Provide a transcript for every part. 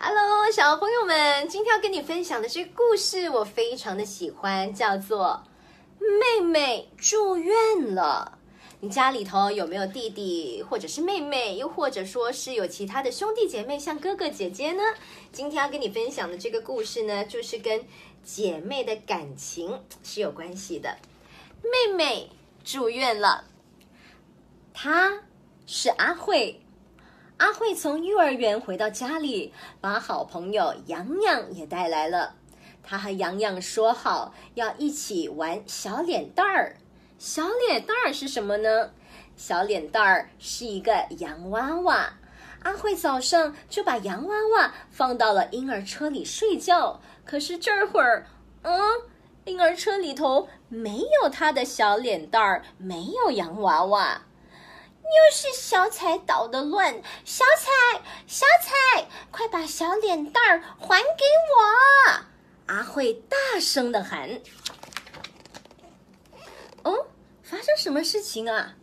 Hello，小朋友们，今天要跟你分享的这个故事，我非常的喜欢，叫做《妹妹住院了》。你家里头有没有弟弟或者是妹妹，又或者说是有其他的兄弟姐妹，像哥哥姐姐呢？今天要跟你分享的这个故事呢，就是跟姐妹的感情是有关系的。妹妹住院了，她是阿慧。阿慧从幼儿园回到家里，把好朋友洋洋也带来了。她和洋洋说好要一起玩小脸蛋儿。小脸蛋儿是什么呢？小脸蛋儿是一个洋娃娃。阿慧早上就把洋娃娃放到了婴儿车里睡觉。可是这会儿，嗯，婴儿车里头没有她的小脸蛋儿，没有洋娃娃。又是小彩捣的乱，小彩，小彩，快把小脸蛋儿还给我！阿慧大声的喊。哦，发生什么事情啊？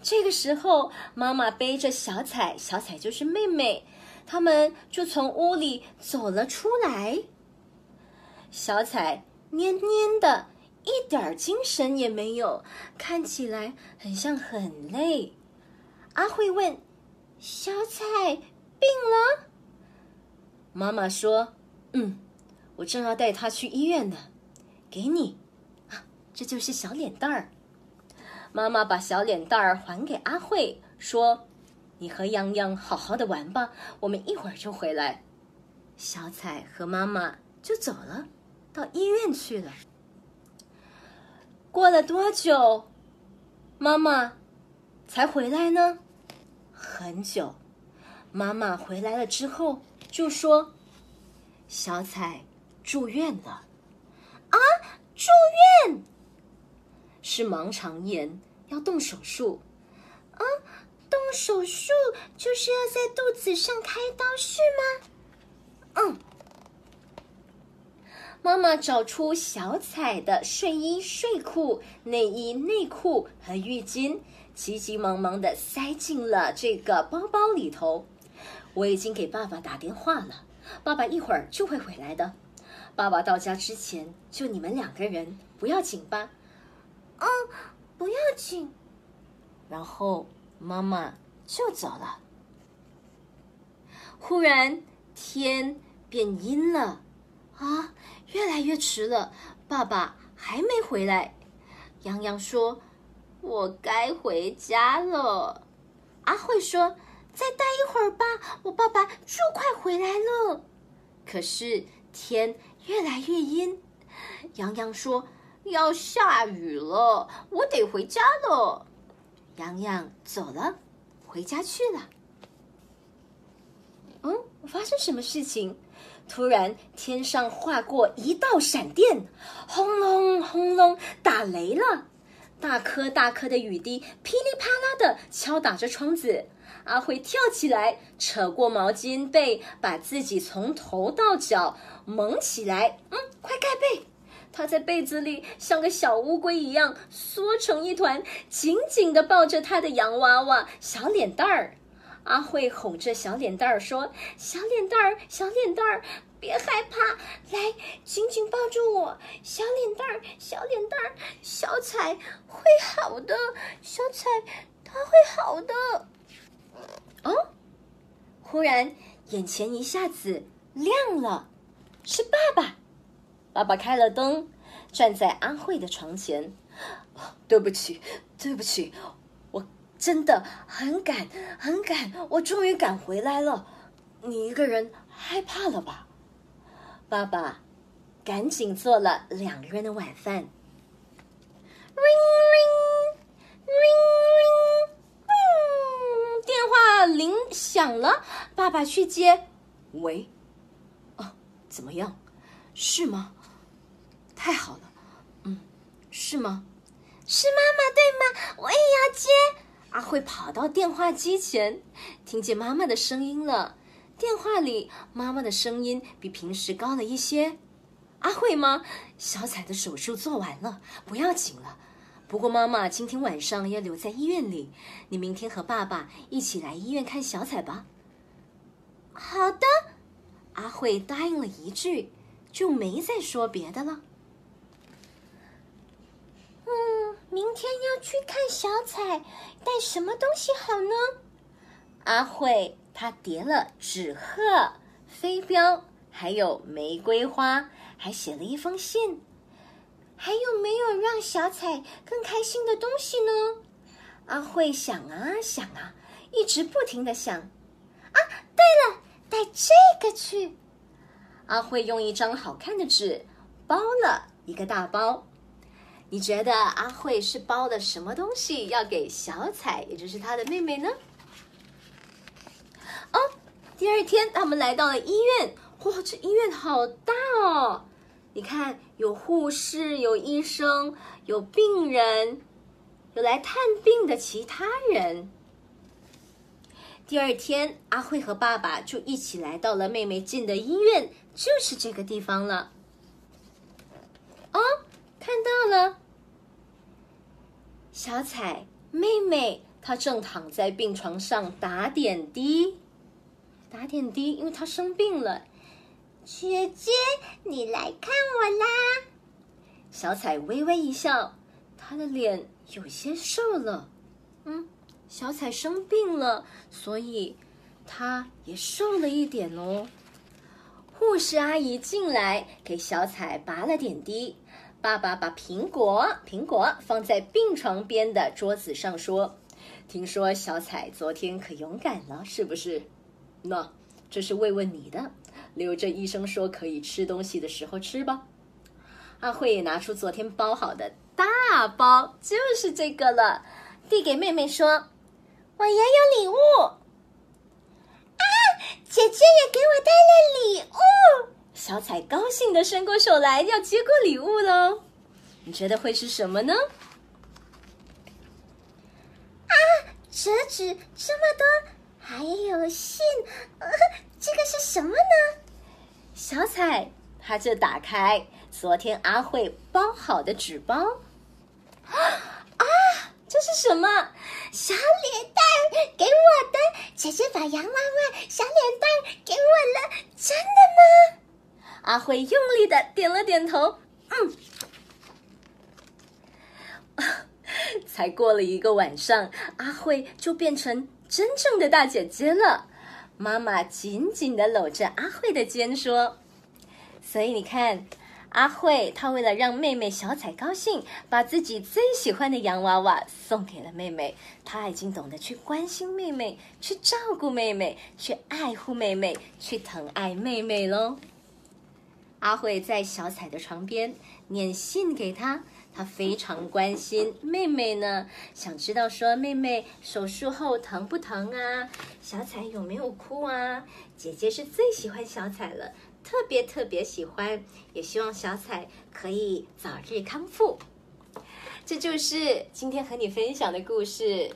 这个时候，妈妈背着小彩，小彩就是妹妹，他们就从屋里走了出来。小彩蔫蔫的，一点精神也没有，看起来很像很累。阿慧问：“小彩病了？”妈妈说：“嗯，我正要带她去医院呢。给你，啊，这就是小脸蛋儿。”妈妈把小脸蛋儿还给阿慧，说：“你和洋洋好好的玩吧，我们一会儿就回来。”小彩和妈妈就走了，到医院去了。过了多久，妈妈？才回来呢，很久。妈妈回来了之后就说：“小彩住院了。”啊，住院是盲肠炎，要动手术。啊，动手术就是要在肚子上开刀是吗？嗯。妈妈找出小彩的睡衣、睡裤、内衣、内裤和浴巾，急急忙忙的塞进了这个包包里头。我已经给爸爸打电话了，爸爸一会儿就会回来的。爸爸到家之前，就你们两个人，不要紧吧？嗯，不要紧。然后妈妈就走了。忽然天变阴了，啊！越来越迟了，爸爸还没回来。洋洋说：“我该回家了。”阿慧说：“再待一会儿吧，我爸爸就快回来了。”可是天越来越阴，洋洋说：“要下雨了，我得回家了。”洋洋走了，回家去了。嗯，发生什么事情？突然，天上划过一道闪电，轰隆轰隆，打雷了！大颗大颗的雨滴噼里啪啦的敲打着窗子。阿慧跳起来，扯过毛巾被，把自己从头到脚蒙起来。嗯，快盖被！他在被子里像个小乌龟一样缩成一团，紧紧的抱着他的洋娃娃小脸蛋儿。阿慧哄着小脸蛋儿说：“小脸蛋儿，小脸蛋儿，别害怕，来，紧紧抱住我。小脸蛋儿，小脸蛋儿，小彩会好的，小彩它会好的。”哦，忽然眼前一下子亮了，是爸爸。爸爸开了灯，站在阿慧的床前。对不起，对不起。真的很赶，很赶！我终于赶回来了。你一个人害怕了吧？爸爸，赶紧做了两个人的晚饭。ring ring ring ring，嗯，电话铃响了，爸爸去接。喂，哦，怎么样？是吗？太好了，嗯，是吗？是妈妈对吗？我也要接。阿慧跑到电话机前，听见妈妈的声音了。电话里妈妈的声音比平时高了一些。阿慧吗？小彩的手术做完了，不要紧了。不过妈妈今天晚上要留在医院里，你明天和爸爸一起来医院看小彩吧。好的。阿慧答应了一句，就没再说别的了。嗯，天要去看小彩，带什么东西好呢？阿慧她叠了纸鹤、飞镖，还有玫瑰花，还写了一封信。还有没有让小彩更开心的东西呢？阿慧想啊想啊，一直不停的想。啊，对了，带这个去。阿慧用一张好看的纸包了一个大包。你觉得阿慧是包了什么东西要给小彩，也就是她的妹妹呢？哦，第二天他们来到了医院。哇，这医院好大哦！你看，有护士，有医生，有病人，有来探病的其他人。第二天，阿慧和爸爸就一起来到了妹妹进的医院，就是这个地方了。哦，看到了，小彩妹妹，她正躺在病床上打点滴。打点滴，因为她生病了。姐姐，你来看我啦！小彩微微一笑，她的脸有些瘦了。嗯，小彩生病了，所以她也瘦了一点哦。护士阿姨进来给小彩拔了点滴。爸爸把苹果苹果放在病床边的桌子上，说：“听说小彩昨天可勇敢了，是不是？”那这是慰问你的，留着医生说可以吃东西的时候吃吧。阿慧拿出昨天包好的大包，就是这个了，递给妹妹说：“我也有礼物。”啊，姐姐也给我带。小彩高兴的伸过手来要接过礼物喽。你觉得会是什么呢？啊，折纸这么多。还有信，呃，这个是什么呢？小彩，他就打开昨天阿慧包好的纸包。啊，这是什么？小脸蛋给我的，姐姐把洋娃娃小脸蛋给我了，真的吗？阿慧用力的点了点头，嗯。才过了一个晚上，阿慧就变成。真正的大姐姐了，妈妈紧紧的搂着阿慧的肩说：“所以你看，阿慧她为了让妹妹小彩高兴，把自己最喜欢的洋娃娃送给了妹妹。她已经懂得去关心妹妹，去照顾妹妹，去爱护妹妹，去疼爱妹妹喽。”阿慧在小彩的床边念信给她。她非常关心妹妹呢，想知道说妹妹手术后疼不疼啊？小彩有没有哭啊？姐姐是最喜欢小彩了，特别特别喜欢，也希望小彩可以早日康复。这就是今天和你分享的故事。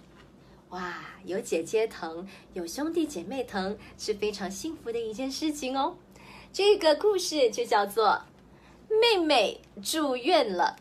哇，有姐姐疼，有兄弟姐妹疼，是非常幸福的一件事情哦。这个故事就叫做《妹妹住院了》。